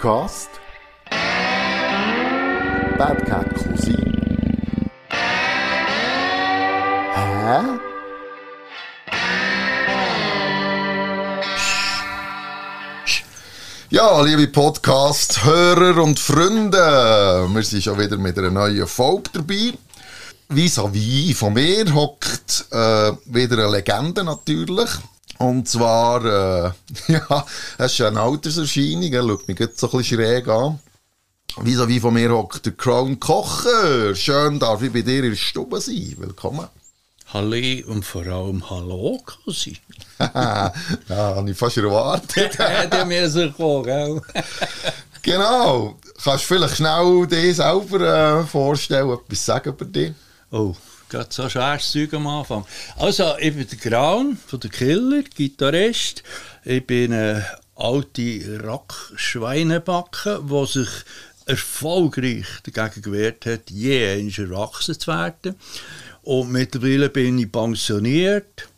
Podcast Bad Cat Cousin Hä? Ja, liebe Podcast-Hörer und Freunde, wir sind schon wieder mit einer neuen Folge dabei. Vis-à-vis von mir hockt äh, wieder eine Legende natürlich. Und zwar, äh, ja, das ist eine Alterserscheinung, er schaut mich jetzt so ein bisschen schräg an. Vis-à-vis von mir hockt der Crown Kocher. Schön darf ich bei dir in der Stube sein. Willkommen. Halli und vor allem Hallo, Cosi. ja, habe ich fast erwartet. Hätte mir so gekommen, gell? genau. Kannst du vielleicht schnell dir selber äh, vorstellen, etwas sagen über dich? Oh, gerade so schweres Zeug am Anfang. Also, ich bin der Graun von der Killer, Gitarrist. Ich bin eine alte Rack-Schweinebacke, die sich erfolgreich dagegen gewehrt hat, je erwachsen zu werden. Und mittlerweile bin ich pensioniert,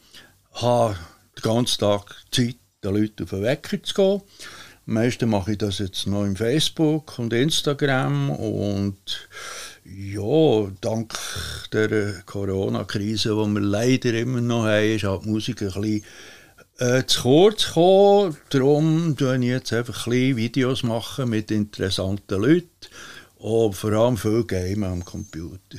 habe den ganzen Tag Zeit, den Leuten auf den Wecker zu gehen. Am meisten mache ich das jetzt noch im Facebook und Instagram und ja, dank der Corona-Krise, die wir leider immer noch haben, ist halt die Musik ein bisschen äh, zu kurz gekommen. Darum mache ich jetzt einfach ein Videos machen mit interessanten Leuten und vor allem viel Game am Computer.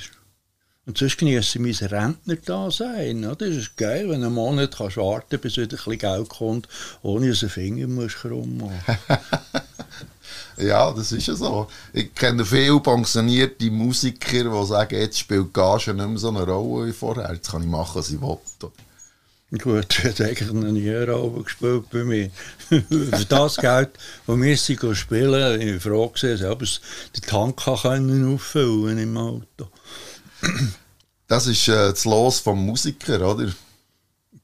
Und sonst genieße ich mein Rentner-Dasein. Das ist geil, wenn du einen Monat kannst warten bis wieder ein bisschen Geld kommt, ohne dass du einen Finger musst krumm machen Ja, das ist ja so. Ich kenne viele pensionierte Musiker, die sagen, jetzt spielt Gage nicht mehr so eine Rolle wie vorher. Jetzt kann ich machen, was ich will. Gut, hat eigentlich noch nie eine Rolle gespielt bei mir. Für das Geld, das wir sie spielen, ich froh gewesen, ob es den Tank können auffüllen im Auto. Das ist äh, das Los vom Musiker, oder?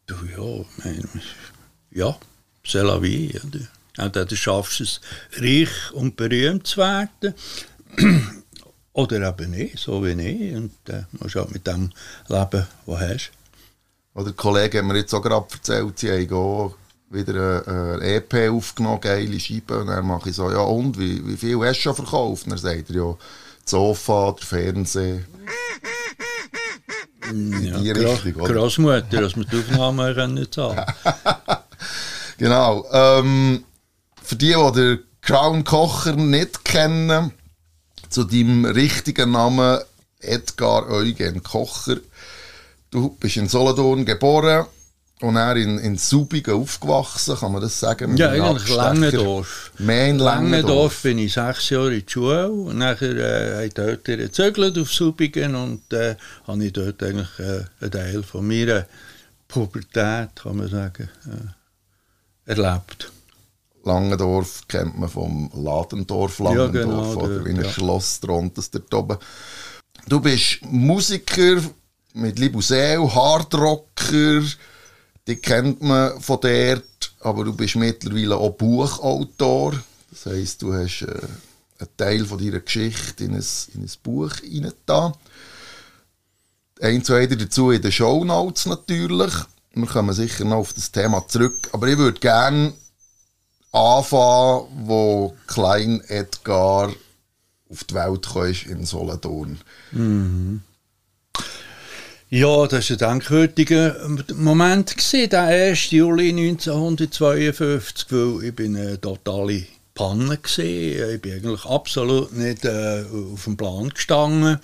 Du, ja, mein, ja, c'est la vie, oder? Entweder du schaffst es, reich und berühmt zu werden, oder eben nicht, so wie ich. Und dann äh, musst du halt mit dem leben, was du hast. Oder Kollegen haben mir jetzt auch gerade erzählt, sie haben auch wieder eine, EP aufgenommen, geile Scheibe. Und dann mache ich so, ja und, wie, wie viel hast du schon verkauft? Und dann sagt er, ja, das Sofa, der Fernseher. In ja, die Richtung, oder? Großmutter, dass wir die Aufnahmen können zahlen Genau. Ähm, für die, die den Crown Kocher nicht kennen, zu deinem richtigen Namen Edgar Eugen Kocher. Du bist in Solothurn geboren und er in, in Subigen aufgewachsen, kann man das sagen? Ja, eigentlich Langendorf. Mehr in Langendorf. bin ich sechs Jahre in die Schule und nachher äh, habe dort gezögert auf Subigen und äh, habe ich dort eigentlich äh, einen Teil von meiner Pubertät, kann man sagen, äh, erlebt. Langendorf kennt man vom Ladendorf Langendorf ja, genau, oder wie ein ja. Schloss drunter dort oben. Du bist Musiker mit Liebe Seele, Hardrocker, die kennt man von dort, aber du bist mittlerweile auch Buchautor. Das heisst, du hast äh, einen Teil von deiner Geschichte in ein, in ein Buch hineingetan. Ein, zwei dazu in den Shownotes natürlich. Wir kommen sicher noch auf das Thema zurück. Aber ich würde gerne anfangen, wo Klein Edgar auf die Welt kam in Solothurn. Mhm. Ja, das war ein denkwürdiger Moment, gewesen, der 1. Juli 1952, weil ich bin eine totale Panne war. Ich bin eigentlich absolut nicht äh, auf dem Plan gestanden.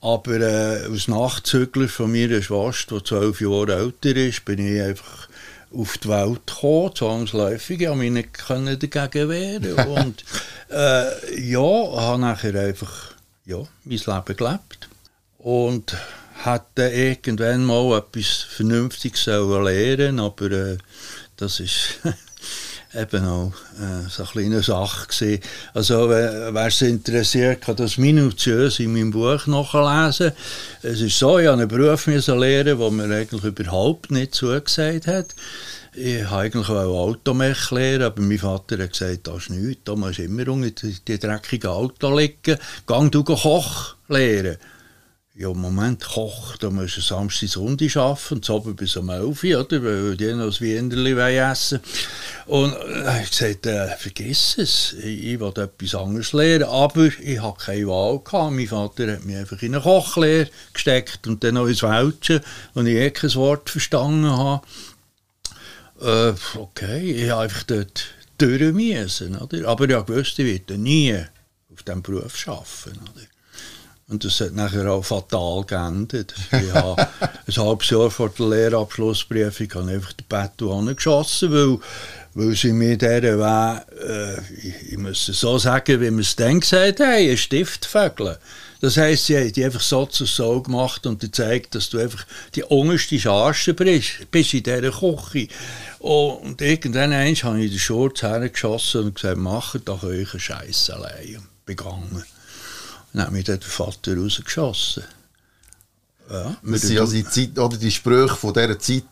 Aber äh, als Nachzügler von meiner Schwester, die zwölf Jahre älter ist, bin ich einfach auf die Welt gekommen, zwangsläufig. Ich konnte mich nicht dagegen wehren. Und äh, ja, habe nachher einfach ja, mein Leben gelebt. Und hätte irgendwann mal etwas Vernünftiges sollen lernen aber äh, das ist eben auch äh, so eine kleine Sache gewesen. Also wer es interessiert, kann das minutiös in meinem Buch nachlesen. Es ist so, ich habe einen Beruf lernen, der mir eigentlich überhaupt nicht zugesagt hat. Ich wollte eigentlich auch Automech lernen, aber mein Vater hat gesagt, das ist nichts, da musst du immer unter die, dreckigen Auto liegen. Gang du Koch lernen. Ja, im Moment kocht, da musst du Samstag, Sonntag arbeiten und so bis um 11 Uhr, oder? Weil die noch das Wienerli essen Und äh, ich gesagt, äh, vergiss es, ich, ich will etwas anderes lernen, aber ich habe keine Wahl gehabt. Mein Vater hat mich einfach in eine Kochlehre gesteckt und dann noch ins Welschen, wo ich eh kein Wort verstanden habe. Äh, okay, ich habe einfach dort durch müssen, oder? Aber ich wusste, ich werde nie auf diesem Beruf arbeiten, oder? Und das hat nachher auch fatal geendet. Ich habe ein halbes Jahr vor der Lehrabschlussprüfung habe einfach den Bettel angeschossen, weil, weil sie mir dieser Weg, äh, ich, ich, muss es so sagen, wie wir es dann gesagt haben, ein Stiftvögel. Das heisst, sie haben die einfach so zu so gemacht und gezeigt, dass du einfach die unterste Charge bist, bist in dieser Küche. Und irgendwann habe ich den Schurz hergeschossen und gesagt, macht doch einen Scheiß allein. Begangen. Dann hat mich der Vater rausgeschossen. Ja, das sind also die, Zeit, oder die Sprüche von dieser Zeit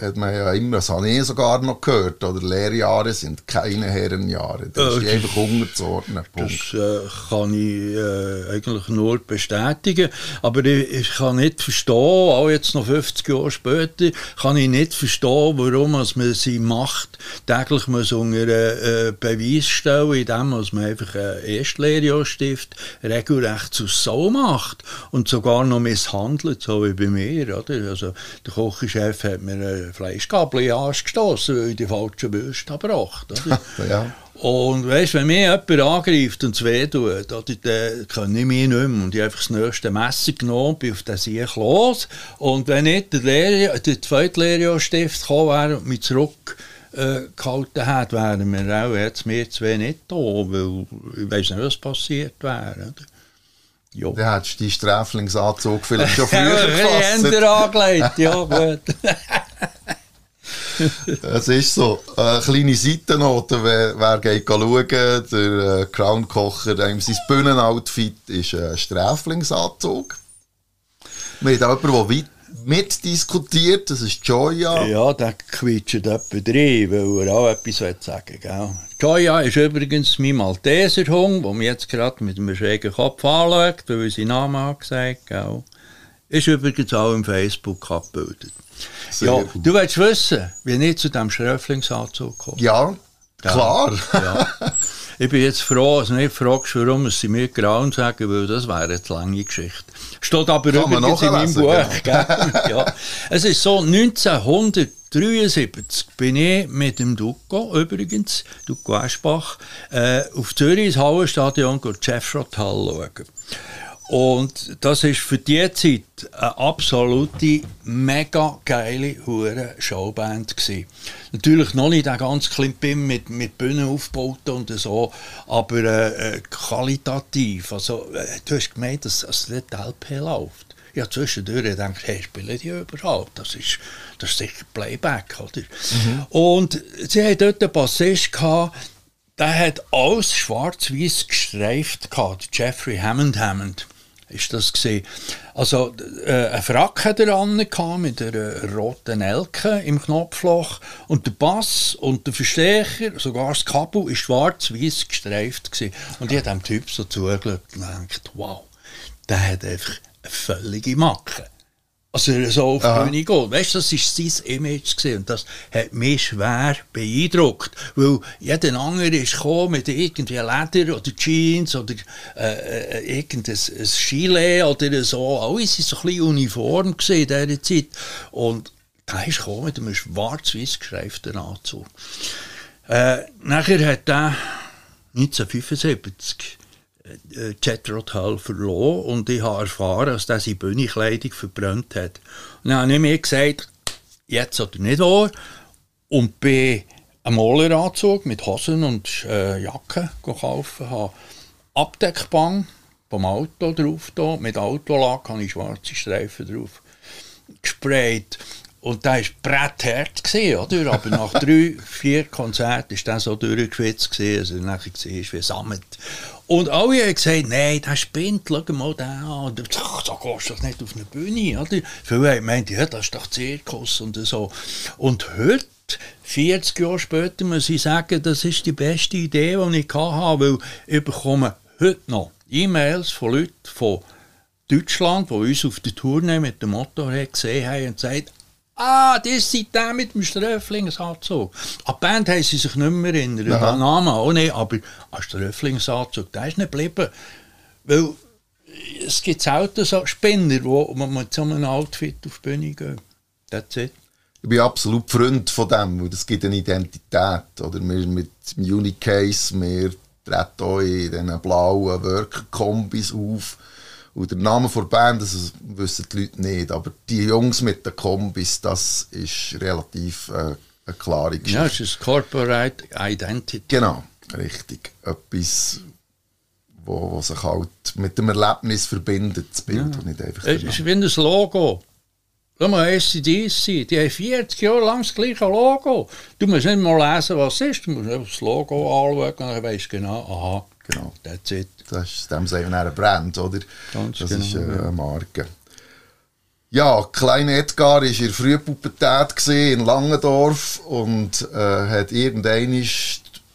hat man ja immer, das habe ich sogar noch gehört, oder Lehrjahre sind keine Herrenjahre. Das äh, ist einfach unterzuordnen. Das äh, kann ich äh, eigentlich nur bestätigen, aber ich, ich, kann nicht verstehen, auch jetzt noch 50 Jahre später, kann ich nicht verstehen, warum man sie macht, täglich muss unter äh, Beweis stellen, indem man einfach ein Erstlehrjahrstift regelrecht zu so macht und sogar noch misshandelt, so wie bei mir. Oder? Also, der Kochchef hat mir eine Fleischgabel angestoßen, weil ich die falsche Würste gebracht habe. ja. Und weißt, wenn mich jemand angreift und es weh tut, dann kann ich mich nicht mehr. Und ich habe einfach das nächste Messer genommen, bin auf den Sieg los. Und wenn nicht der, Lehrer, der zweite Lehrjahrstift gekommen wäre und mich zurückgehalten äh, hätte, wären wir auch jetzt wir zwei nicht da, weil ich weiß nicht, was passiert wäre. Ja. Dann hättest du deinen Sträflingsanzug vielleicht schon früher gefasst. Hände angelegt, ja gut. Es ist so. Eine kleine Seitennote, wer, wer geht schauen, der äh, Crown-Kocher, sein Bühnenoutfit ist ein Sträflingsanzug. Wir haben jemanden, der weit mitdiskutiert, das ist Joya. Ja, der quietscht etwa drin, weil er auch etwas sagen will. Joya ist übrigens mein Malteserhund, der mich jetzt gerade mit einem schrägen Kopf anschaut, weil er seinen Namen hat gesagt gell. Ist übrigens auch im Facebook abgebildet. Ja, du willst wissen, wie ich zu diesem Schröflingsanzug komme? Ja, klar. Ja. Ich bin jetzt froh, dass du nicht fragst, warum sie mir Grauen sagen, weil das wäre eine lange Geschichte. Steht aber Kann übrigens in meinem Buch. ja. Es ist so, 1973 bin ich mit dem Duco, übrigens, Duco Eschbach, äh, auf Zürich ins Hallenstadion Jeff Hall schauen. Und das ist für die Zeit eine absolute, mega geile hure Showband gewesen. Natürlich noch nicht ein ganz Klimbim mit, mit Bühnen aufgebaut und so, aber äh, äh, qualitativ. Also, äh, du hast gemeint, dass, dass nicht LP läuft. Ich habe zwischendurch gedacht, hey, spielen die überhaupt? Das ist, das ist sicher Playback, oder? Mhm. Und sie hatten dort einen Bassist gehabt, der hat alles schwarz-weiß gestreift gehabt, Jeffrey Hammond Hammond ist das gesehen. Also äh, ein Frack hat er an mit einer roten Elke im Knopfloch und der Bass und der Verstärker, sogar das Kabel, ist schwarz-weiß gestreift gewesen. Und ich habe dem Typ so zugeschaut und gedacht, wow, der hat einfach eine völlige Macke. Also so auf die Bühne geht. Weißt du, das war sein Image gewesen. und das hat mich schwer beeindruckt, weil jeder andere ist gekommen mit irgendwie Leder oder Jeans oder äh, äh irgendein Gilet oder so. Alles war so ein bisschen uniform in dieser Zeit und da ist gekommen mit einem schwarz-weiß geschreiften Anzug. Äh, nachher hat er 1975 Jetrod Hall verloren und ich habe erfahren, dass er seine Bühnenkleidung verbrannt hat. Und dann habe ich mir gesagt, jetzt oder nicht wahr. Und bin einen Maleranzug mit Hosen und äh, Jacke gekauft, habe Abdeckbang vom Auto drauf, da, mit Autolack habe ich schwarze Streifen drauf gesprayt. Und da war bretthart, oder? Aber nach drei, vier Konzerten war der so durchgeschwitzt, also nachher gesehen wie Samet. Und alle haben gesagt, nein, der spinnt, schau mal den an. Ach, da gehst du doch nicht auf eine Bühne. Oder? Viele haben gemeint, ja, das ist doch Zirkus und so. Und heute, 40 Jahre später, muss ich sagen, das ist die beste Idee, die ich hatte, weil ich bekomme heute noch E-Mails von Leuten von Deutschland, die uns auf der Tournee mit dem Motorrad gesehen haben und gesagt, ah, das sind der mit dem Ströflingsanzug. An die Band haben sie sich nicht mehr erinnert, an den Namen auch nicht, aber an Ströflingsanzug, der ist nicht geblieben. Weil es gibt selten so Spinner, man mit so einem Outfit auf die Bühne geht. That's it. Ich bin absolut Freund von dem, weil das gibt eine Identität. Oder wir mit dem Unicase, wir treten auch in diesen blauen Worker-Kombis auf. Und der Name der Band, das wissen die Leute nicht. Aber die Jungs mit den Kombis, das ist relativ äh, eine klare Geschichte. Ja, es ist Corporate Identity. Genau, richtig. Etwas, wo, wo sich halt mit dem Erlebnis verbindet, das Bild. Ja. Und nicht einfach es ist wie ein Logo. Schau mal, SCDC, die haben 40 Jahre lang das gleiche Logo. Du musst nicht mal lesen, was es ist, du musst einfach das Logo anschauen und dann weißt du genau, aha, genau, that's it. Das ist dem wir ein Brand, oder? Ganz das genau, ist eine Marke. Ja, kleine Edgar war in der Frühpubertät in Langendorf und äh, hat irgendeine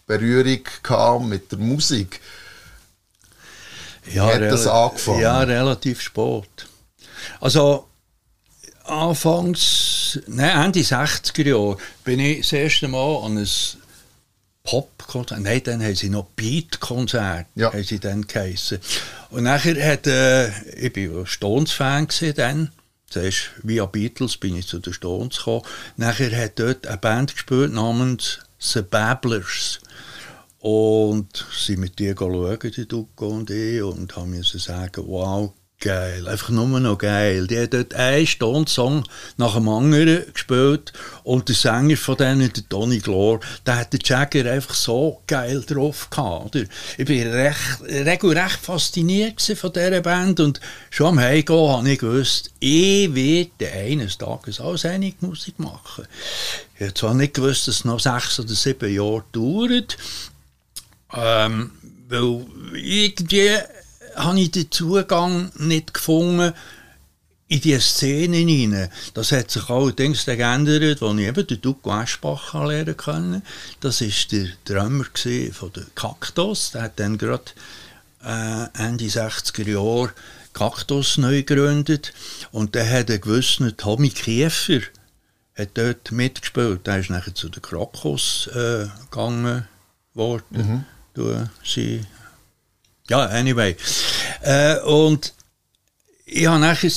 Berührung mit der Musik. Ja, hat das angefangen? Ja, relativ spät. Also, Anfangs, nein, Ende 60er Jahre bin ich das erste Mal an ein Pop-Konzert, nein, dann haben sie noch Beat-Konzert, ja. haben sie dann geheissen. Und nachher hat, äh, ich war Stones-Fan dann, zuerst via Beatles bin ich zu den Stones gekommen, nachher hat dort eine Band gespielt namens The Babblers. Und sie mit dir schauen, die Duco und ich, und haben mir sagen, wow, geil, einfach nur noch geil. Die hat dort einen Stunde-Song nach dem anderen gespielt und der Sänger von denen, der Tony Glor, der hat den Jagger einfach so geil drauf gehabt. Ich bin recht, regelrecht fasziniert von dieser Band und schon am Heimgehen habe ich gewusst, ich werde eines Tages auch seine Musik machen. Ich habe zwar nicht gewusst, dass es noch sechs oder sieben Jahre dauert, ähm, weil irgendwie habe ich den Zugang nicht gefunden in diese Szene hinein. Das hat sich allerdings geändert, als ich eben den Duco Eschbach lernen konnte. Das war der Drummer von der Kaktus. Der hat dann gerade äh, Ende 60er Jahre Kaktus neu gegründet. Und der hat einen gewissen Tommy Kiefer hat dort mitgespielt. Der ist nachher zu den Krokus äh, gegangen worden. Mhm. Sie ja, anyway. Äh, und ich habe nachher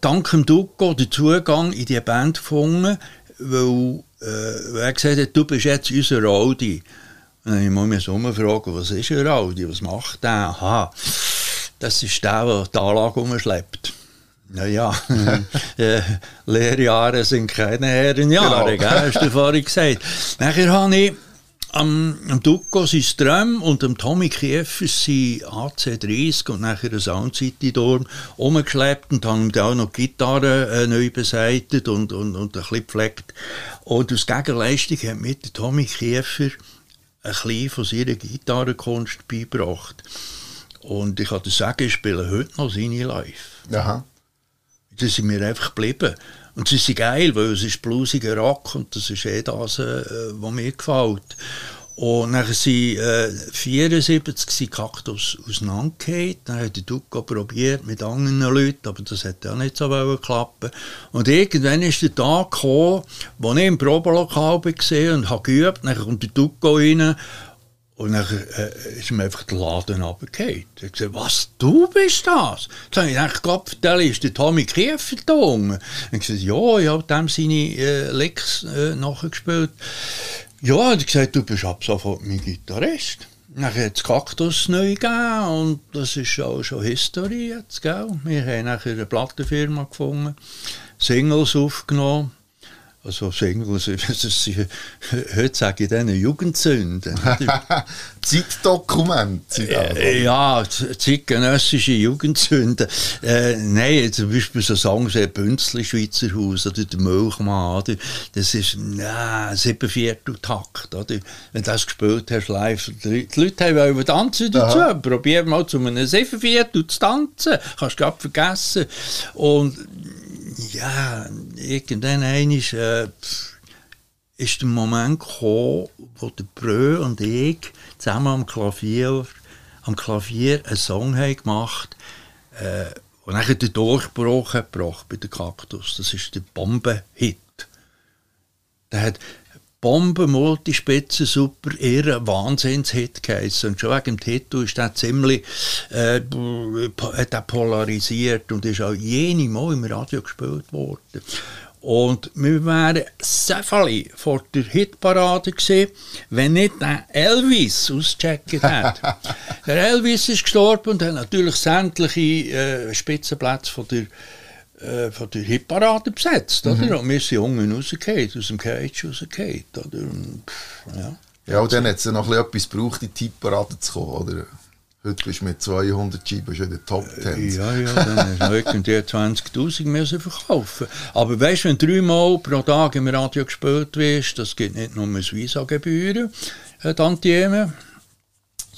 dank dem Duco den Zugang in die Band gefunden, weil äh, er gesagt hat, du bist jetzt unser Audi. Und dann muss ich mich so fragen, was ist ein Audi, was macht der? Aha, das ist der, der die Anlage umschleppt. Naja, äh, Lehrjahre sind keine Herrenjahre, genau. gell, hast du vorhin gesagt. Nachher habe ich am, am Duco sein Strom und am Tommy Kiefer sein AC30 und nachher ein Sound City Dorm umgeschleppt und haben ihm auch noch die Gitarre äh, neu beseitigt und, und, und ein bisschen gepflegt. Und aus Gegenleistung hat mir der Tommy Kiefer ein bisschen von seiner Gitarrenkunst beigebracht. Und ich kann dir sagen, ich spiele heute noch seine Live. Aha. Das sind mir einfach geblieben. Und es ist geil, weil es ist bluesiger Rock und das ist eh das, äh, was mir gefällt. Und dann sind äh, 74 sind Kaktus auseinandergefallen. Dann hat der Duco probiert mit anderen Leuten, aber das hat auch nicht so klappen. Und irgendwann ist der Tag gekommen, wo ich im Probelokal war und habe geübt. Dann kommt der Duco rein und dann äh, ist mir einfach der Laden runtergefallen. Ich gesagt, was, du bist das? Jetzt habe ich gedacht, Gott, der ist der Tommy Kiefer da unten. Und ich gesagt, ja, ich habe dem seine äh, Licks äh, nachgespielt. Ja, und ich gesagt, du bist ab sofort mein Gitarrist. Dann hat es Kaktus neu gegeben und das ist auch schon History jetzt, gell? Wir haben nachher eine Plattenfirma gefunden, Singles aufgenommen also Singles, heute sage ich denen Jugendsünden. Zeitdokument. Äh, ja, zeitgenössische Jugendsünden. Äh, nein, zum Beispiel so Songs wie Bünzli, Schweizer Haus oder der Milchmann. Oder? Das ist na, sieben Viertel Takt. Oder? Wenn du das gespielt hast live, die Leute wollen tanzen dazu. Aha. Probier mal zu einem sieben Viertel zu tanzen. Kannst du gerade vergessen. Und ja, irgendwann ist, äh, ist der Moment gekommen, wo der Brö und ich zusammen am Klavier, am Klavier einen Song haben gemacht äh, Und dann der Durchbruch gebracht bei den Kaktus. Das ist der Bombenhit. Der hat Bombe, Multispitze, super, irre, Wahnsinnshit geheißen. Und schon wegen dem Titel ist der ziemlich äh, hat er polarisiert und ist auch jene Mal im Radio gespielt worden. Und wir wären Säfeli vor der Hitparade gewesen, wenn nicht der Elvis ausgecheckt hätte. der Elvis ist gestorben und hat natürlich sämtliche äh, Spitzenplätze von der äh, von der Hitparade besetzt. Mhm. Oder? Und wir sind Jungen rausgefallen, aus dem Cage rausgefallen. Oder? Und, ja. ja, und dann hat es noch etwas gebraucht, in die Hitparade zu kommen. Oder? Heute bist du mit 200 Scheiben schon in der Top 10. Äh, ja, ja, dann hast du irgendwie 20'000 müssen verkaufen. Aber weißt du, wenn dreimal pro Tag im Radio gespielt wirst, das gibt nicht nur Visa-Gebühren, äh, Tantiemen,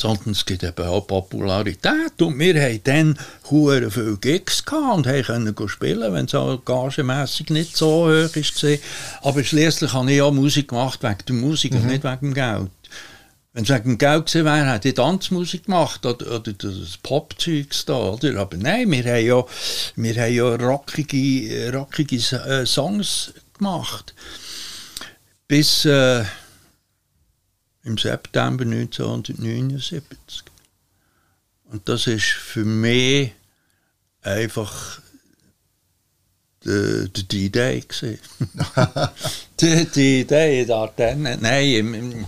sondern es gibt eben auch Popularität. Und wir haben dann sehr viele Gigs gehabt und können spielen, wenn es auch gagemässig nicht so hoch war. Aber schließlich habe ich auch Musik gemacht wegen der Musik mhm. und nicht wegen dem Geld. Wenn es wegen dem Geld gewesen wäre, hätte ich Tanzmusik gemacht oder, oder das Popzeugs da, oder? Aber nein, wir haben ja, wir haben ja rockige, rockige äh, Songs gemacht. Bis... Äh, im September 1979. Und das ist für mich einfach die, die Idee gewesen. die, die Idee in Ardennen. Nein, im, im,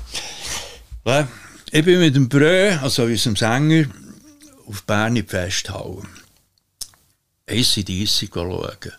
ich bin mit dem Brö, also unserem Sänger, auf Bern Festhalle. ACDC schauen.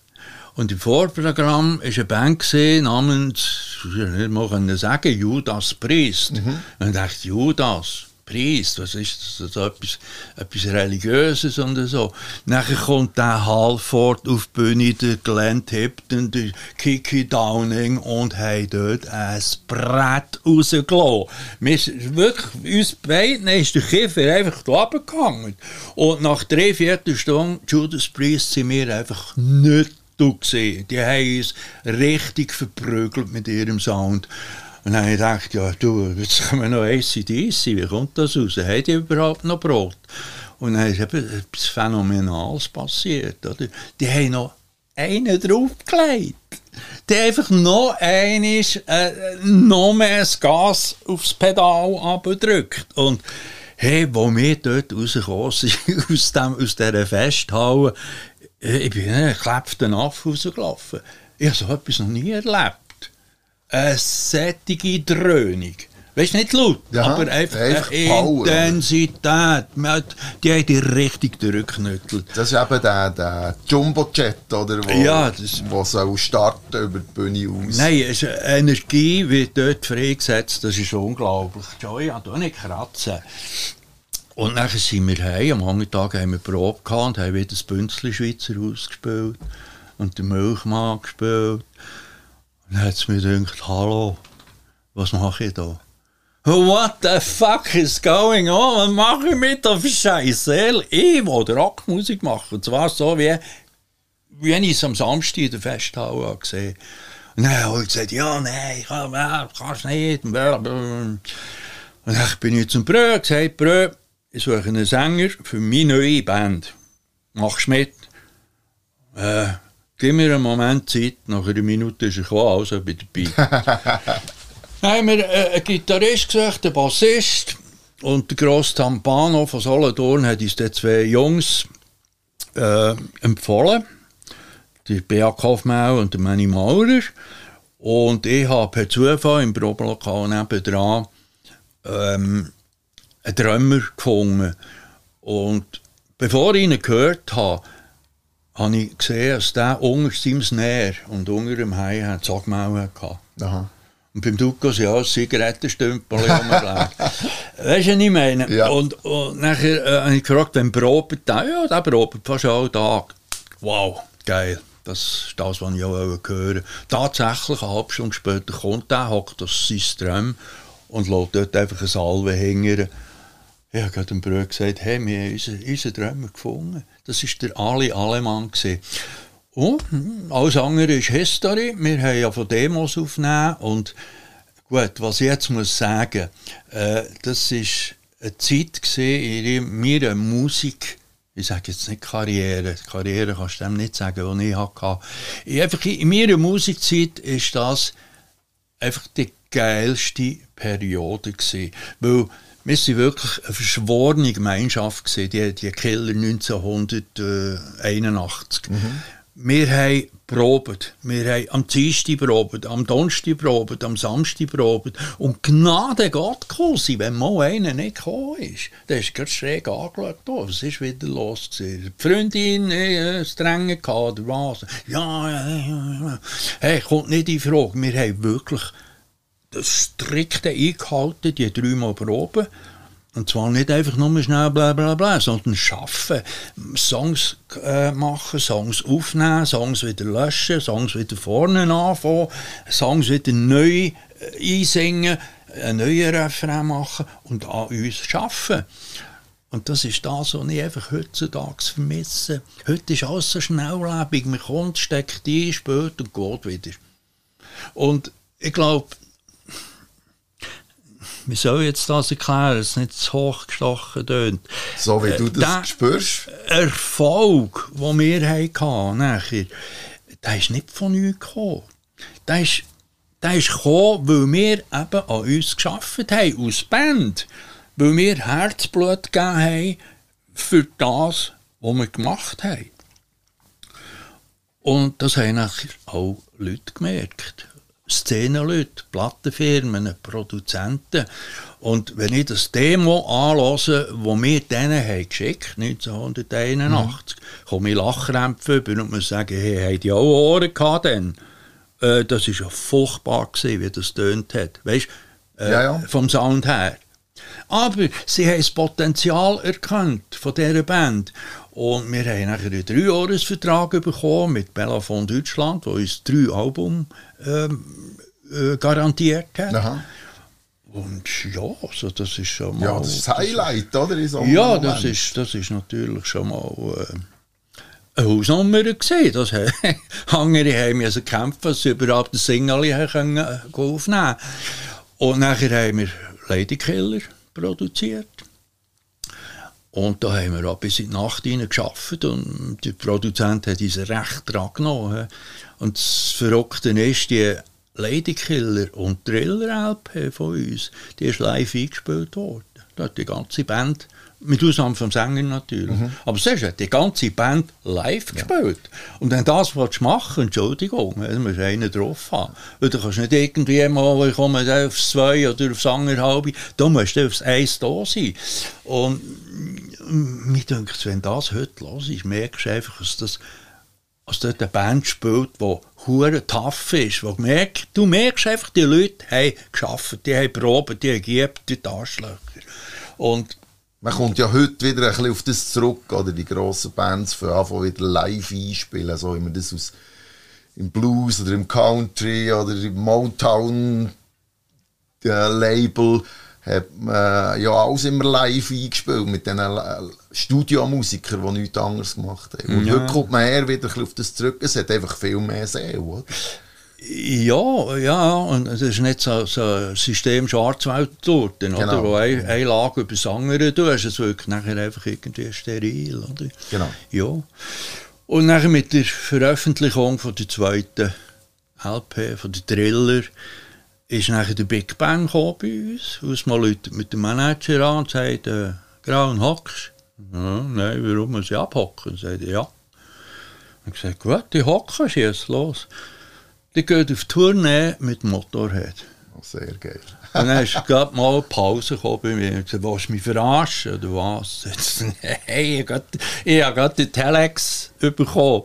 Und im Vorprogramm war eine Band gesehen, namens, ich nicht mal sagen, Judas Priest. Mhm. Und dachte, Judas Priest, was ist das? So etwas, etwas Religiöses und so. Nachher kommt der Halford auf die Bühne, der Glenn Tipton, der Kiki Downing und haben dort ein Brett rausgelassen. Wir, wirklich, uns beiden ist der Kiffer einfach da runtergegangen. Und nach drei, vier Stunden Judas Priest sind wir einfach nicht du gesehen. Die haben uns richtig verprügelt mit ihrem Sound. Und dann habe ich gedacht, ja du, jetzt kommen wir noch ACDC, wie kommt das raus? Haben die überhaupt noch Brot? Und dann ist etwas Phänomenales passiert. Oder? Die haben noch einen draufgelegt. Die haben einfach noch einmal äh, noch mehr das Gas aufs Pedal abgedrückt. Und hey, wo wir dort rausgekommen sind, aus, dem, aus dieser Festhalle, ich bin in einen geklebten Affe rausgelaufen. Ich habe so etwas noch nie erlebt. Eine sättige Dröhnung. Weißt du, nicht laut, ja, aber einfach, einfach Intensität. Hat, die haben die richtig durchgeknüttelt. Das ist eben der, der Jumbo-Jet, oder? Wo, ja, das, wo soll starten über die Bühne aus. Nein, es ist Energie wird dort freigesetzt, das ist unglaublich. Joy, ja, da nicht kratzen. Und dann sind wir heim, am Nachmittag haben wir Probe gehabt und haben wieder das Bünzli Schweizer ausgespielt und den Milchmann gespielt. Und dann hat es mir gedacht, hallo, was mache ich da? What the fuck is going on? Was mache ich mit der Scheiße? Ich will Rockmusik machen. Und zwar so, wie, wie ich es am Samstag in der Festhalle gesehen Und dann habe ich gesagt, ja, nein, kann, kannst nicht. Und dann bin ich zum Brö, gesagt, Brö, ich suche einen Sänger für meine neue Band. Machst du mit? Äh, gib mir einen Moment Zeit, nach einer Minute ist er gekommen, also bin ich dabei. Dann haben wir äh, einen Gitarrist gesucht, einen Bassist und der grosse Tampano von Solothurn hat uns die zwei Jungs äh, empfohlen. Der Bea Kaufmann und der Manny Maurer. Und ich habe per Zufall im Probelokal nebenan ähm, einen Drömer gefunden. Und bevor ich ihn gehört habe, habe ich gesehen, dass der unter seinem Snare und unter dem Hai hat Sagmauern gehabt. Aha. Und beim Duco auch Zigarettenstümpel rumgelegt. weißt du, was ich meine? Ja. Und, und nachher äh, habe ich gefragt, wenn probt der? Ja, der probt fast alle Tag. Wow, geil. Das ist das, was ich auch hören Tatsächlich, eine halbe Stunde später kommt der, hockt das System und lässt dort einfach eine Salve hängen. Ich habe dem Bruder gesagt, hey, wir haben unseren, unseren Drömer gefunden. Das war der Ali Alemann. Und alles andere ist History. Wir haben ja von Demos aufnehmen. Und gut, was ich jetzt muss sagen, äh, das war eine Zeit in meiner Musik, ich sage jetzt nicht Karriere, Karriere kannst du dem nicht sagen, die ich hatte. Einfach in meiner Musikzeit ist das einfach die geilste Periode gewesen, weil wir waren wirklich eine verschworene Gemeinschaft gewesen, die, die Killer 1981. Mhm. Wir haben probt. Wir haben am Dienstag probt, am Donnerstag probt, am Samstag probt. Und Gnade Gott quasi, wenn mal einer nicht gekommen ist, dann ist gerade schräg angeschaut, oh, was ist wieder los gewesen? Die Freundin, äh, strenge gehabt, oder was? Ja, ja, ja, ja. Hey, kommt nicht in Frage. Wir haben wirklich das strikte eingehalten, die dreimal proben. Und zwar nicht einfach nur schnell bla bla bla, sondern schaffen. Songs äh, machen, Songs aufnehmen, Songs wieder löschen, Songs wieder vorne anfangen, Songs wieder neu äh, einsingen, einen neuen Refrain machen und an uns schaffen. Und das ist das, was ich einfach heutzutage vermisse. Heute ist alles so schnelllebig. Man kommt, steckt ein, spät und geht wieder. Und ich glaube, wie soll jetzt das erklären, dass es nicht zu hochgestochen tönt. So wie du äh, das der spürst? Erfolg, den wir hatten nachher, der ist nicht von uns gekommen. Der ist, der ist gekommen, weil wir eben an uns geschafft haben, als Band. Weil wir Herzblut gegeben haben für das, was wir gemacht haben. Und das haben nachher auch Leute gemerkt. Szenenleute, Plattenfirmen, Produzenten. Und wenn ich das Demo anlasse, das wir denen haben geschickt 1981, mhm. komme ich Lachkrämpfe über und muss sagen, hey, habt ihr auch Ohren gehabt denn? Äh, das war ja furchtbar, gewesen, wie das tönt hat. Weißt äh, ja, ja. vom Sound her. Aber sie haben das Potenzial erkannt von dieser Band. Und wir haben nachher einen Dreijahresvertrag bekommen mit Bellafon Deutschland, der uns drei Alben ähm, äh, garantiert hat. Aha. Und ja, also das ist schon mal... Ja, das ist das Highlight, oder? ja, das ist, das ist natürlich schon mal... Äh, eine Hausnummer gesehen. Das andere haben müssen kämpfen, dass sie überhaupt den Single äh, aufnehmen Und nachher haben wir Lady Killer produziert. Und da haben wir auch bis in die Nacht geschafft und der Produzent hat uns recht dran genommen. Und das Verrückte ist, die Ladykiller und Thriller-LP von uns, die ist live eingespielt worden. Da hat die ganze Band mit Ausnahme vom Sänger natürlich. Mhm. Aber sonst hat die ganze Band live ja. gespielt. Und wenn das was machen Entschuldigung, dann musst du einen drauf haben. Weil du kannst nicht irgendwie mal, ich komme aufs Zwei oder aufs anderthalbe, da musst du aufs Eins da sein. Und mir denkt, wenn das heute los ist, merkst du einfach, dass das dass dort eine Band spielt, die hure tough ist. Wo merkst, du merkst einfach, die Leute haben geschafft, die haben probiert, die haben gegeben, die Arschlöcher. Und man kommt ja heute wieder ein bisschen auf das zurück, oder die grossen Bands für Anfang wieder live einspielen, so wie man das aus im Blues oder im Country oder im Motown äh, Label hat man ja alles immer live eingespielt mit diesen äh, Studiomusikern, die nichts anderes gemacht haben. Und ja. heute kommt man eher wieder auf das zurück, es hat einfach viel mehr Seele, oder? Ja, ja, und es ist nicht so, so ein System Schwarzwaldtorten, genau. oder, wo eine, eine Lage über das andere du hast, es wirkt nachher einfach irgendwie steril, oder? Genau. Ja. Und nachher mit der Veröffentlichung von der zweiten LP, von der Thriller, ist nachher der Big Bang gekommen bei uns, aus mal Leute mit dem Manager an und sagt, äh, grauen hockst? Ja, nein, warum muss ich abhocken? Sagt er, ja. Und ich gesagt, gut, die hocken, schieß los. Die geht auf Tournee mit Motorhead. Oh, sehr geil. und dann ist gerade mal eine Pause gekommen bei mir. Ich gesagt, willst du mich verarschen oder was? hey, ich habe gerade den Telex bekommen.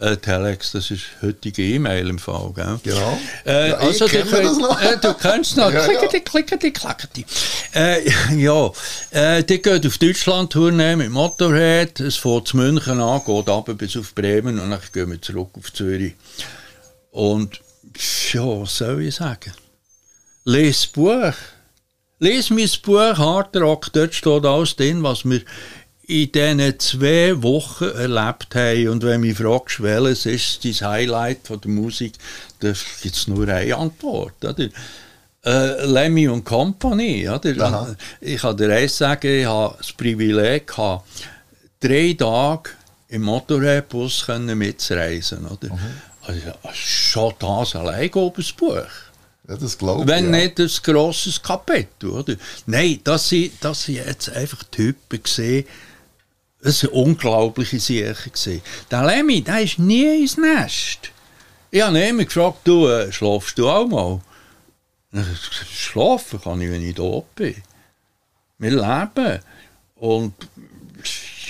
Äh, Telex, das ist heutige E-Mail im Fall, gell? Genau. Äh, ja, also, du, könnt, äh, du kannst noch ja, klickety, klickety. Äh, ja, äh, die geht auf Deutschland Tournee mit Motorhead, es fährt zu München an, geht ab bis auf Bremen und dann gehen wir zurück auf Zürich. Und ja, was soll ich sagen? Les Buch. Les mein Buch Hard Rock, dort steht alles drin, was wir in diesen zwei Wochen erlebt haben. Und wenn mich fragst, welches ist dein Highlight von der Musik, da gibt es nur eine Antwort. Oder? Äh, Lemmy und Company. Oder? Ich kann dir eins sagen, ich habe das Privileg gehabt, drei Tage im Motorradbus mitreisen oder? Mhm. Also, schon das allein oben das Buch. Ja, das glaube ich. Wenn ja. nicht ein grosses Kapitel, oder? Nein, das sind, das sind jetzt einfach Typen gesehen, das sind unglaubliche Sachen. Der Lemmy, der ist nie ins Nest. Ich habe ihn immer gefragt, du, äh, schlafst du auch mal? Schlafen kann ich, wenn ich da bin. Wir leben. Und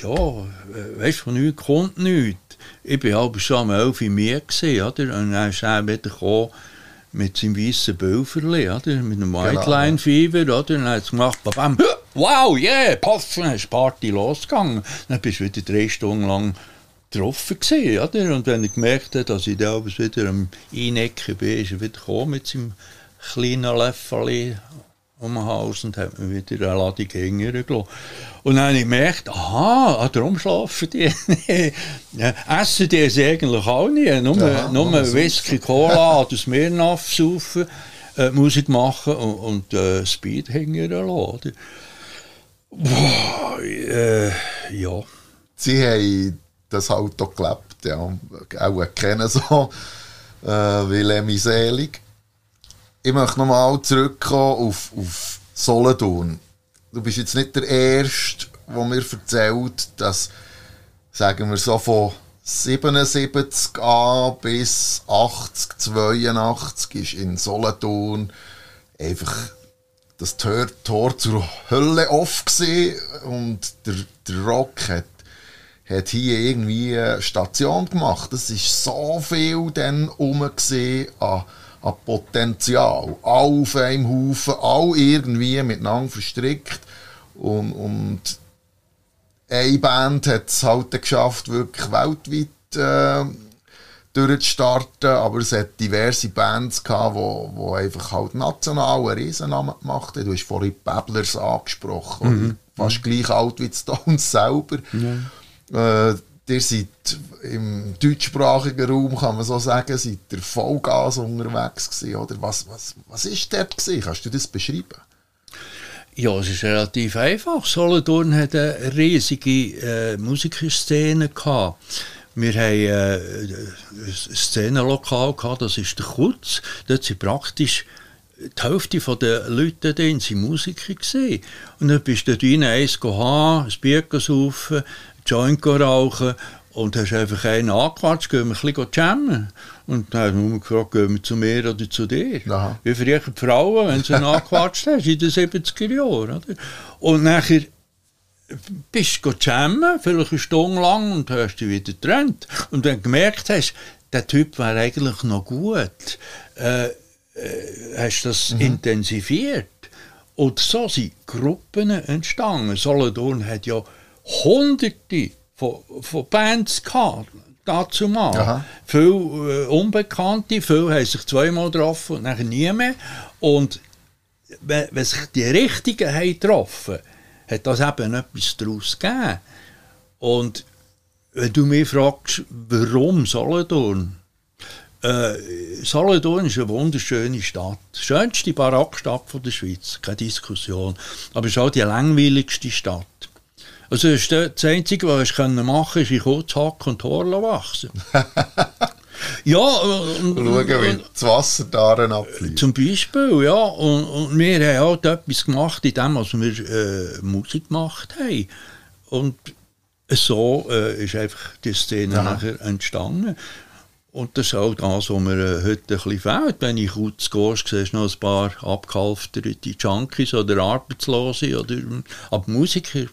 ja, äh, weißt du, von nichts kommt nichts. Ich war halb schon 11 Uhr mehr, gesehen, oder? Und dann ist er wieder gekommen mit seinem weißen Bölferli, oder? Mit einem White Line Fever, oder? Und dann hat es gemacht, bam, wow, yeah, paff, dann ist die Party losgegangen. Dann bist du wieder drei Stunden lang getroffen gewesen, oder? Und wenn ich gemerkt habe, dass ich da wieder am Einecken bin, ist er wieder gekommen mit seinem kleinen Löffel um Hals und hat mir wieder eine Ladung Gänger gelassen. Und dann habe ich gemerkt, aha, ah, darum schlafen die. essen die es eigentlich auch nicht. Nur, ja, nur Whisky, Cola oder Smirnoff saufen, äh, Musik machen und, und äh, Speed hängen lassen. Boah, äh, ja. Sie haben das auch gelebt, ja. Auch kennen so äh, wie Lemmy Selig. Ich möchte nochmal zurückkommen auf, auf Solothurn du bist jetzt nicht der Erste, der mir erzählt, dass, sagen wir so, von 77 an bis 80, 82 ist in Solothurn einfach das Tor, Tor zur Hölle offen und der, der Rock hat, hat hier irgendwie eine Station gemacht. Es ist so viel dann rum an, an Potenzial. All auf einem Haufen, all irgendwie miteinander verstrickt. Und, und eine Band hat es halt geschafft, wirklich weltweit äh, durchzustarten, aber es hat diverse Bands gehabt, wo, wo einfach halt national einen Riesennamen gemacht haben. Du hast vorhin Babblers angesprochen, mhm. fast gleich alt wie die Stones selber. Ja. Äh, ihr seid im deutschsprachigen Raum, kann man so sagen, seid ihr Vollgas unterwegs gewesen, oder? Was, was, was ist dort gewesen? Kannst du das beschreiben? Ja, es ist relativ einfach. Solothurn hat eine riesige äh, Musikerszene gehabt. Wir haben äh, ein Szenenlokal das ist der Kutz. Dort sind praktisch die Hälfte der Leute drin Musiker. Und dann bist du dort rein, eins haben, ein Bier saufen, Joint rauchen und hast einfach einen angequatscht, gehen wir ein bisschen jammen. Und dann haben wir gefragt, gehen wir zu mir oder zu dir? Aha. Wie früher die Frauen, wenn sie angequatscht haben, in den 70er Jahren. Oder? Und nachher bist du jammen, vielleicht eine Stunde lang, und hast dich wieder getrennt. Und wenn du gemerkt hast, der Typ wäre eigentlich noch gut, äh, äh, hast du das mhm. intensiviert. Und so sind Gruppen entstanden. Solothurn hat ja hunderte von, von Bands gehabt, dazu mal. Aha. Viele äh, Unbekannte, viele haben sich zweimal getroffen und nachher nie mehr. Und wenn, wenn sich die Richtigen haben getroffen hat das eben etwas daraus gegeben. Und wenn du mich fragst, warum Solothurn? Äh, Solothurn ist eine wunderschöne Stadt. Die schönste Barackstadt der Schweiz, keine Diskussion. Aber es ist auch die langweiligste Stadt. Also das Einzige, was ich machen konnte, ist in Kurzhack und Tor wachsen. ja, und, Schauen, wie das Wasser darin abfließt. Zum Beispiel, ja. Und, und wir haben halt etwas gemacht, in dem, was wir äh, Musik gemacht haben. Und so äh, ist einfach die Szene Aha. nachher entstanden. Und das ist auch das, was mir äh, heute ein bisschen fehlt. Wenn ich kurz gehst, siehst du noch ein paar abgehalfterte Junkies oder Arbeitslose. Oder, aber Musiker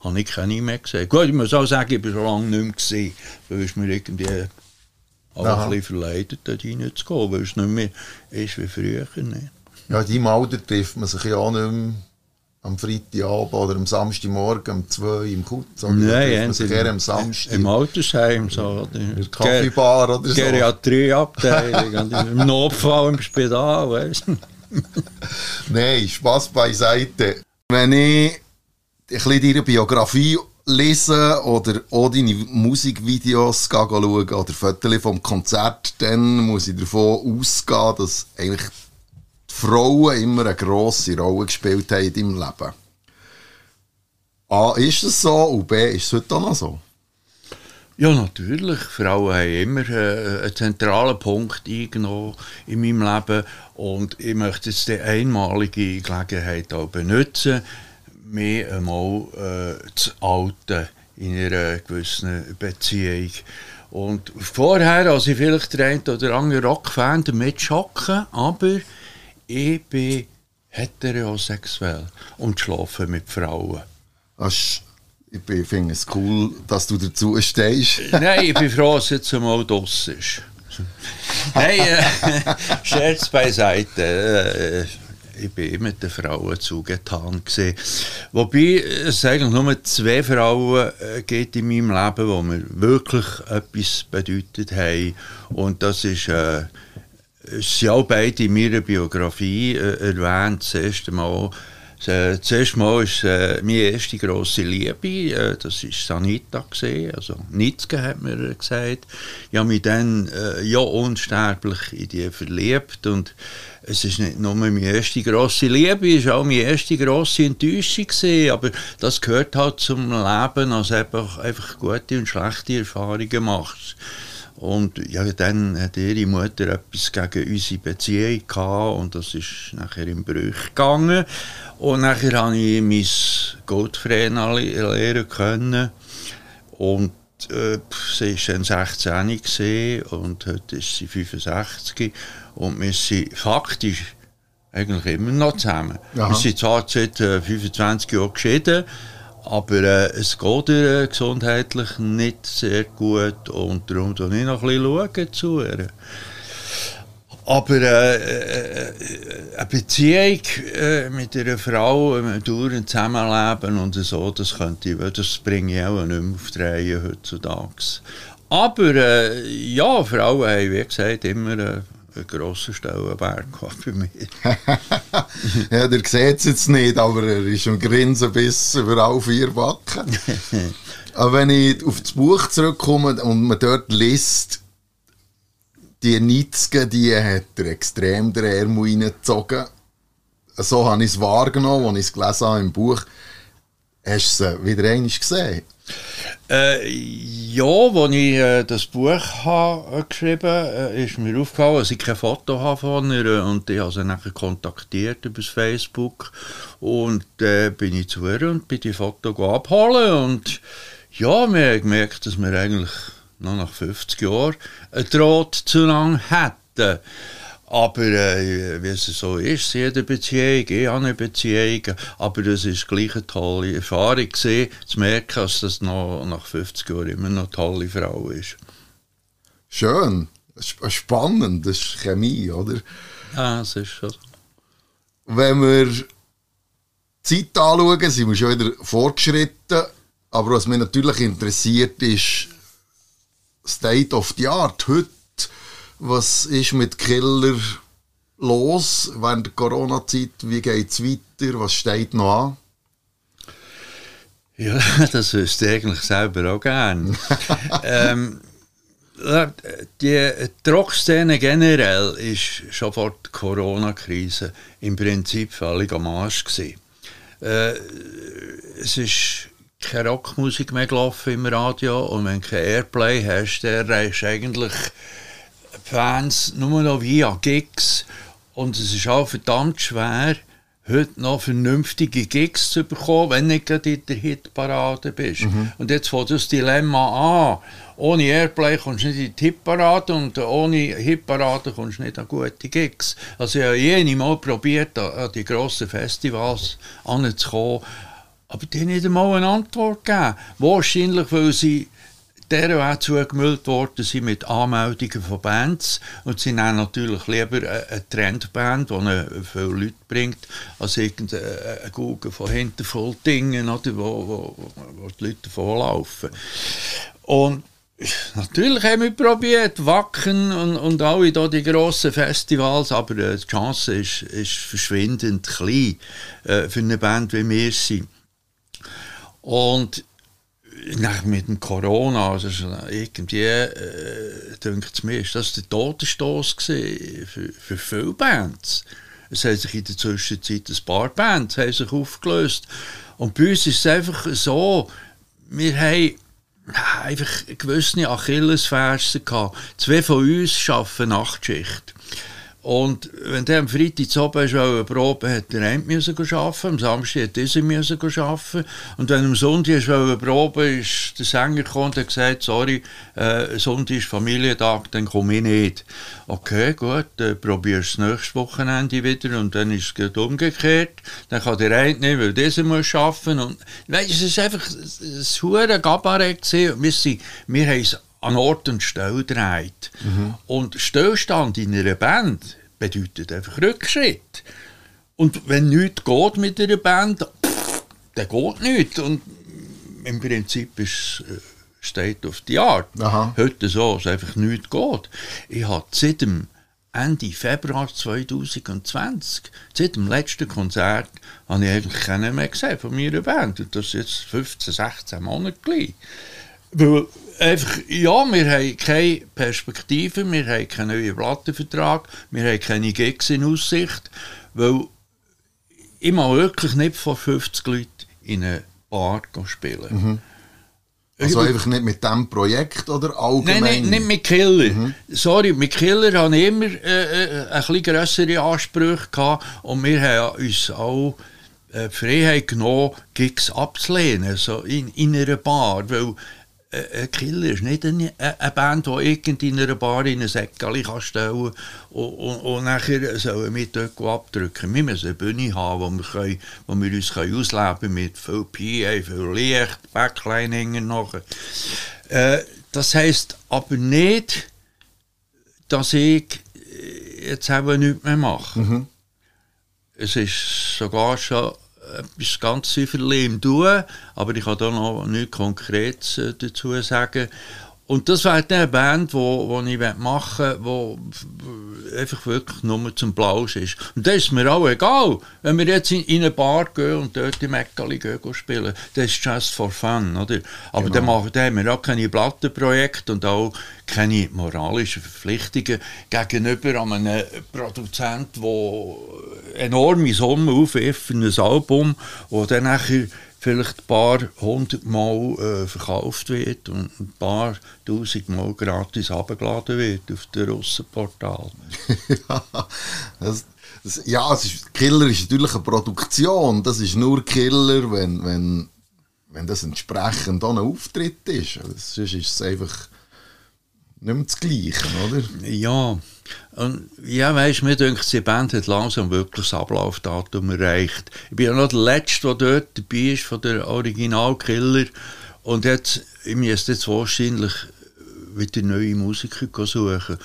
habe ich keine mehr gesehen. Gut, ich muss auch sagen, ich bin schon lange nicht mehr gesehen, weil es mir irgendwie auch ein bisschen verleitet, da reinzugehen, weil es nicht mehr ist wie früher. Nicht. Ja, in deinem Alter trifft man sich ja auch nicht mehr am Freitagabend oder am Samstagmorgen um 2 im Kutz. Nein, man sich eher am Samstag. Im Altersheim. So, oder in der Kaffeebar oder so. Geriatrieabteilung, im Notfall im Spital. Weißt Nein, Spass beiseite. Wenn ich bisschen deine Biografie lesen oder auch deine Musikvideos schauen oder Fotos vom Konzert, dann muss ich davon ausgehen, dass eigentlich die Frauen immer eine grosse Rolle gespielt haben in deinem Leben. A, ist es so und B, ist es heute auch noch so? Ja, natürlich. Frauen haben immer äh, einen zentralen Punkt eingenommen in meinem Leben und ich möchte jetzt die einmalige Gelegenheit auch benutzen, mich einmal äh, zu alten in einer gewissen Beziehung. Und vorher, als ich vielleicht der eine oder andere Rockfan damit schocken, aber ich bin heterosexuell und schlafe mit Frauen. ich finde es cool, dass du dazu stehst. Nein, ich bin froh, dass jetzt einmal draus ist. Nein, äh, Scherz beiseite. Ich bin mit den Frauen zugetan gewesen. Wobei es eigentlich nur zwei Frauen äh, gibt in meinem Leben, die mir wirklich etwas bedeutet haben. Und das ist, äh, sind auch beide in meiner Biografie äh, erwähnt. Das erste Mal äh, zuerst mal ist äh, meine erste grosse Liebe, äh, das war Sanita, gewesen, also Nitzke hat mir gesagt. Ich habe mich dann äh, ja unsterblich in die verliebt und es ist nicht nur meine erste grosse Liebe, es war auch meine erste grosse Enttäuschung gewesen, aber das gehört halt zum Leben, also einfach, einfach gute und schlechte Erfahrungen machst. Und ja, dann hat ihre Mutter etwas gegen unsere Beziehung gehabt und das ist nachher im Bruch gegangen. Und nachher habe ich mein Gottfried lernen können. Und äh, sie war dann 16 und heute ist sie 65 und wir sind faktisch eigentlich immer noch zusammen. Aha. Wir sind zwar seit äh, 25 Jahren geschieden, aber äh, es geht ihr äh, gesundheitlich nicht sehr gut und darum schaue ich noch ein bisschen zu ihr. Aber äh, äh, eine Beziehung äh, mit einer Frau, ein Zusammenleben und so, das könnte ich, das bringe ich auch nicht mehr auf die Reihe heutzutage. Aber äh, ja, Frauen haben, wie gesagt, immer äh, einen grossen Stellenwert bei mir. ja, der sieht es jetzt nicht, aber er ist ein Grinsen bis über alle vier Backen. aber wenn ich auf das Buch zurückkomme und man dort liest, die Nitzke, die hat er extrem den Ärmel reingezogen. So habe ich es wahrgenommen, als ich es gelesen habe im Buch. Hast du es wieder einmal gesehen? Äh, ja, als ich äh, das Buch habe, äh, geschrieben habe, äh, ist mir aufgefallen, dass ich kein Foto habe von ihr und ich habe sie nachher kontaktiert über Facebook und äh, bin ich zu ihr und bin die Foto abholen und ja, wir haben gemerkt, dass wir eigentlich noch nach 50 Jahren einen Draht zu lang hätten. Aber äh, wie es so ist, jede Beziehung, ich habe eine Beziehung, aber das ist gleich eine tolle Erfahrung gewesen, zu merken, dass das noch nach 50 Jahren immer noch eine tolle Frau ist. Schön, spannend, das ist Chemie, oder? Ja, es ist schon. Wenn wir die Zeit anschauen, sind wir schon wieder fortgeschritten, aber was mich natürlich interessiert ist, State of the Art heute was ist mit Killer los während der Corona-Zeit? Wie geht es weiter? Was steht noch an? Ja, das wüsste ich eigentlich selber auch gerne. ähm, die, die Rockszene generell ist schon vor der Corona-Krise im Prinzip völlig am Arsch gewesen. Äh, es ist keine Rockmusik mehr gelaufen im Radio und wenn du kein Airplay hast, dann reicht eigentlich Fans nur noch via Gigs. Und es ist auch verdammt schwer, heute noch vernünftige Gigs zu bekommen, wenn du nicht gerade in der Hitparade bist. Mhm. Und jetzt fängt das Dilemma an. Ohne Airplay kommst du nicht in die Hitparade und ohne Hitparade kommst du nicht an gute Gigs. Also ich habe jene Mal probiert, an die grossen Festivals anzukommen, aber die haben nicht einmal eine Antwort gegeben. Wahrscheinlich, weil sie der auch zugemüllt worden sind mit Anmeldungen von Bands und sie nehmen natürlich lieber eine Trendband, die viele Leute bringt, als irgendeine Google von Dingen, oder, wo, wo, wo die Leute volllaufen. Und Natürlich haben wir probiert, Wacken und, und alle da die grossen Festivals, aber die Chance ist, ist verschwindend klein äh, für eine Band wie wir sind. Und nach, mit dem Corona, also irgendwie, äh, denkt es mir, ist das der Todesstoß für, für viele Bands. Es haben sich in der Zwischenzeit ein paar Bands haben sich aufgelöst. Und bei uns ist es einfach so, wir haben einfach gewisse Achillesfersen gehabt. Zwei von uns arbeiten Nachtschicht. Und wenn der am Freitag zu oben eine Probe hat, der eine müssen arbeiten, am Samstag hat dieser müssen arbeiten. Und wenn am Sonntag eine Probe ist der Sänger gekommen und hat gesagt, sorry, äh, Sonntag ist Familientag, dann komme ich nicht. Okay, gut, dann probierst du das nächste Wochenende wieder und dann ist es umgekehrt. Dann kann der eine nicht, weil dieser muss arbeiten. Und, weißt, es ist einfach ein hure Gabarett Wir, sind, wir haben es an Ort und Stelle dreht. Mhm. Und Stillstand in einer Band bedeutet einfach Rückschritt. Und wenn nichts geht mit einer Band, pff, dann geht nichts. Und im Prinzip ist äh, State of the Art. Aha. Heute so, dass einfach nichts geht. Ich habe seit dem Ende Februar 2020, seit dem letzten Konzert, habe ich eigentlich keinen mehr gesehen von meiner Band. Und das ist jetzt 15, 16 Monate gleich. Weil einfach, ja, wir haben keine Perspektive, wir haben keinen neuen Plattenvertrag, wir haben keine Gigs in Aussicht, weil ich mag wirklich nicht vor 50 Leuten in eine Bar spielen. Mhm. Also einfach nicht mit diesem Projekt oder allgemein? Nein, nein nicht mit Killer. Mhm. Sorry, mit Killer habe ich immer äh, äh ein bisschen grössere Ansprüche gehabt und wir haben uns auch äh, die Freiheit genommen, Gigs abzulehnen, so in, in einer Bar, weil ein Killer ist nicht eine, eine Band, die in einer Bar in ein Säckchen kann stellen und, und, und nachher sollen wir dort abdrücken. Wir müssen eine Bühne haben, wo wir, können, wo wir uns können ausleben können mit viel PA, viel Licht, Backlining noch. Äh, das heisst aber nicht, dass ich jetzt eben nichts mehr mache. Mhm. Es ist sogar schon etwas ganz Zifferli im Tun, aber ich kann da noch nichts Konkretes äh, dazu sagen. Und das wäre eine Band, die wo, wo ich machen will, die einfach wirklich nur zum Plausch ist. Und das ist mir auch egal. Wenn wir jetzt in, in eine Bar gehen und dort im Meckali spielen, das ist just for fun, oder? Aber genau. dann, machen, dann haben wir auch keine Plattenprojekte und auch keine moralischen Verpflichtungen gegenüber einem Produzenten, der enorme Summen aufwirft für ein Album, wo dann nachher vielleicht ein paar hundert Mal äh, verkauft wird und ein paar tausend Mal gratis abgeladen wird auf dem Russenportal. ja, das, das, ja ist, Killer ist natürlich eine Produktion. Das ist nur Killer, wenn, wenn, wenn das entsprechend auch ein Auftritt ist. Sonst ist es einfach nicht mehr das Gleiche, oder? Ja, und ja, weißt du, mir denkt, die Band hat langsam wirklich das Ablaufdatum erreicht. Ich bin ja noch der Letzte, der dort dabei ist, von der Originalkiller. Und jetzt, ich müsste jetzt wahrscheinlich wieder neue Musiker suchen.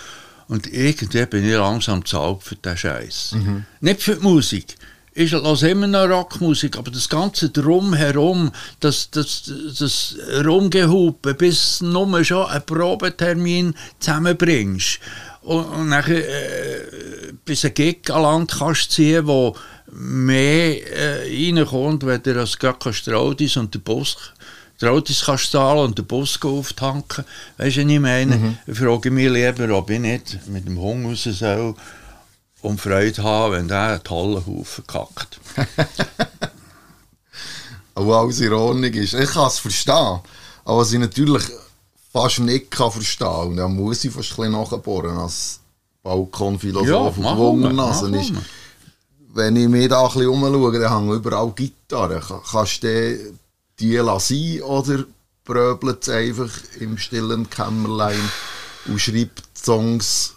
Und irgendwie bin ich langsam zu alt für diesen Scheiß. Mhm. Nicht für die Musik ich lasse immer noch Rockmusik, aber das Ganze drumherum, das, das, das Rumgehupe, bis du nur schon einen Probetermin zusammenbringst und, und nachher äh, bis ein Gig an Land kannst ziehen, wo mehr äh, reinkommt, wenn du als Straudis und der Bus Straudis kannst zahlen und den Bus auftanken. Weißt du, was ich meine? Mhm. Ich frage mich lieber, ob ich nicht mit dem Hunger raus soll und Freude haben, wenn der einen tollen Haufen kackt. Aber alles in Ordnung ist. Ich kann es verstehen. Aber was ich natürlich fast nicht kann verstehen kann, und da muss ich fast ein bisschen nachbohren als Balkonphilosoph ja, und also ist, wenn ich mir da ein bisschen umschaue, dann hängen überall Gitarren. Kannst du die lassen oder bröbelt es einfach im stillen Kämmerlein und schreibt Songs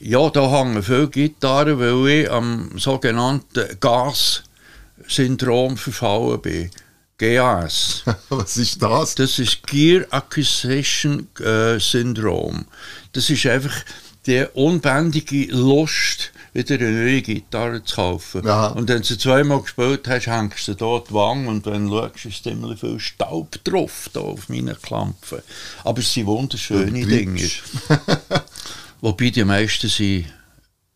ja, da hängen viele Gitarren, weil ich am sogenannten Gas-Syndrom verfallen bin. GAS. Was ist das? Das ist Gear Acquisition äh, Syndrom. Das ist einfach die unbändige Lust, wieder eine neue Gitarre zu kaufen. Aha. Und wenn du sie zweimal gespielt hast, hängst du da die Wange und wenn du schaust, ist ziemlich viel Staub drauf da auf meinen Klampfen. Aber es sind wunderschöne Dinge. Wobei die meisten sind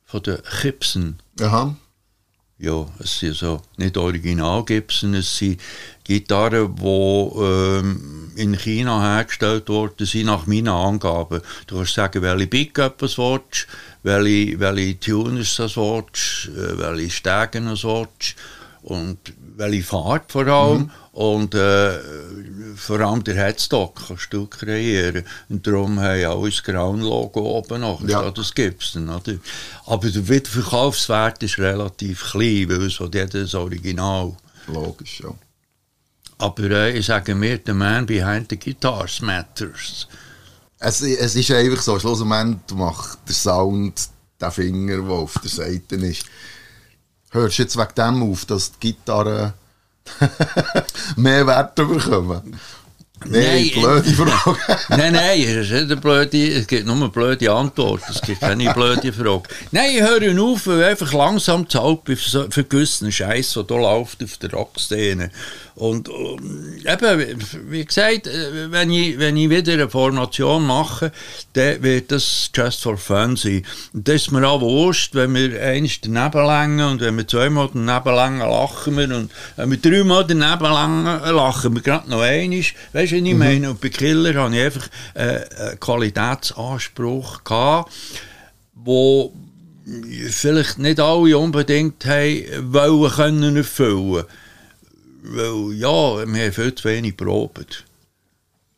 von den Chipsen. Aha. ja, es sind so nicht Original Gibson, es sind Gitarren, die ähm, in China hergestellt worden sind, nach meinen Angaben. Du kannst sagen, welche Pickup du willst, welche, welche Tuners du willst, äh, welche Stegen du willst und welche Fahrt vor allem. Mhm. Und äh, vor allem der Headstock kannst du kreieren. Und darum haben ja auch das Ground-Logo oben noch. Ja. Das gibt es dann. Oder? Aber der Wiederverkaufswert ist relativ klein, weil es hat jedes Original. Logisch, ja. Aber äh, ich sage mir, the man behind the guitars matters. Es, es ist einfach so, schlussendlich macht der Sound der Finger, der auf der Seite ist. Hörst jetzt wegen dem auf, dass die Gitarre mehr Wert bekommen? Nein, blöde Frage. nein, nein, es, ist nicht blöde, es gibt nur eine blöde Antwort, es gibt keine blöde Frage. Nein, ich höre auf, weil einfach langsam zahlt für, für gewissen Scheiß, der hier läuft auf der Rockszene. Und eben, wie gesagt, äh, wenn ich, wenn ich wieder eine Formation mache, dann wird das just for fun sein. Und das ist mir auch wurscht, wenn wir eins daneben längen und wenn wir zweimal daneben längen, lachen wir. Und wenn wir dreimal daneben längen, lachen wir gerade noch einmal. Weißt du, was ich mhm. meine? Und bei Killer hatte ich einfach äh, einen Qualitätsanspruch, gehabt, wo vielleicht nicht alle unbedingt haben wollen können erfüllen weil, ja, wir haben viel zu wenig probiert.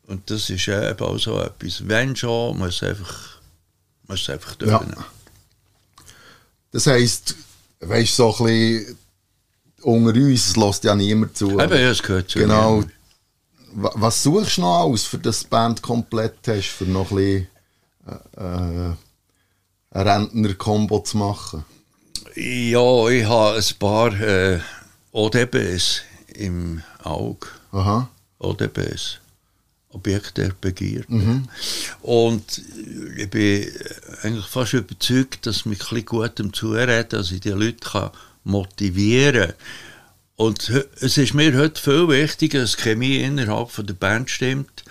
Und das ist eben auch so etwas. Wenn schon, muss es einfach, muss einfach ja. Das heisst, weißt du, so ein bisschen unter uns, es lässt ja niemand zu. Eben, ja, es gehört zu. Genau. Niemand. Was suchst du noch aus, für das Band komplett hast, für noch ein bisschen äh, äh ein Rentner-Kombo zu machen? Ja, ich habe ein paar äh, ODBs im Auge. Aha. ODBs. Objekt der Begierde. Mhm. Und ich bin eigentlich fast überzeugt, dass mich ein gut im Zureden, dass ich die Leute kann motivieren kann. Und es ist mir heute viel wichtiger, dass die Chemie innerhalb von der Band stimmt,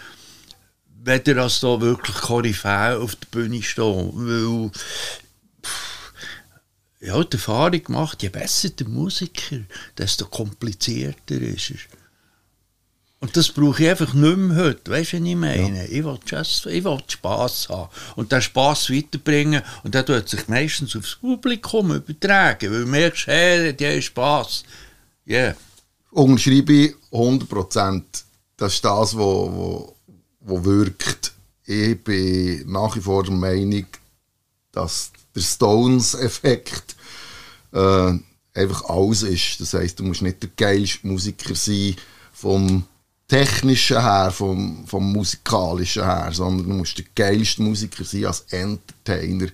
weder als da wirklich Koryphäe auf der Bühne stehen. Weil ich habe die Erfahrung gemacht, je besser der Musiker, desto komplizierter ist er. Und das brauche ich einfach nicht mehr heute. Weißt du, was ich meine? Ja. Ich will just, ich will Spass haben. Und den Spass weiterbringen. Und der tut sich meistens aufs Publikum übertragen. Weil du merkst, hey, die haben Spass. Yeah. Unterschreibe ich 100%. Das ist das, was wo, wo, wo wirkt. Ich bin nach wie vor der Meinung, dass der Stones-Effekt äh, einfach alles ist. Das heisst, du musst nicht der geilste Musiker sein vom technischen her, vom, vom musikalischen her, sondern du musst der geilste Musiker sein als Entertainer.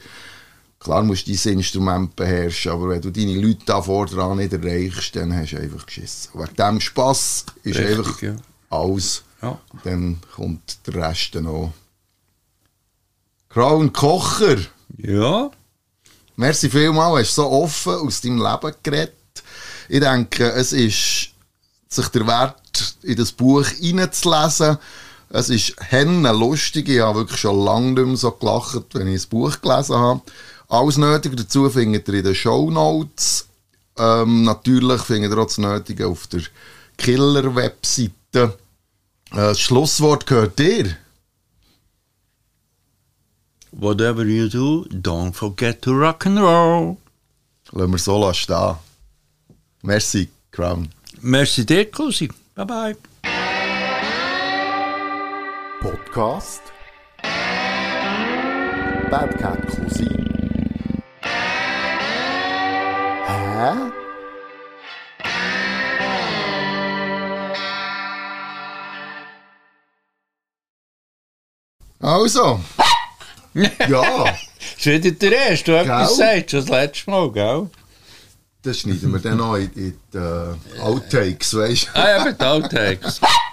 Klar musst du dein Instrument beherrschen, aber wenn du deine Leute da vorne nicht erreichst, dann hast du einfach geschissen. Wegen dem Spass ist Richtig, einfach ja. alles. Ja. Dann kommt der Rest noch. Crown Kocher. Ja. Merci vielmals, hast so offen aus deinem Leben geredet. Ich denke, es ist sich der Wert, in das Buch hineinzulesen. Es ist henne lustig. Ich habe wirklich schon lange nicht mehr so gelacht, wenn ich das Buch gelesen habe. Alles Nötige dazu findet ihr in den Show Notes. Ähm, natürlich findet ihr auch das Nötige auf der Killer-Webseite. Äh, das Schlusswort gehört dir. Whatever you do, don't forget to rock and roll. Lassen wir so stehen. Merci, Crown. Merci dir, Cousi. Bye bye. Podcast Bad Cat Cousin. Also. ja. Das ist wieder der erste, der etwas sagt, schon das letzte Mal, gell? Das schneiden wir dann auch in, in die uh, Outtakes, weißt du? ah ja, mit Outtakes.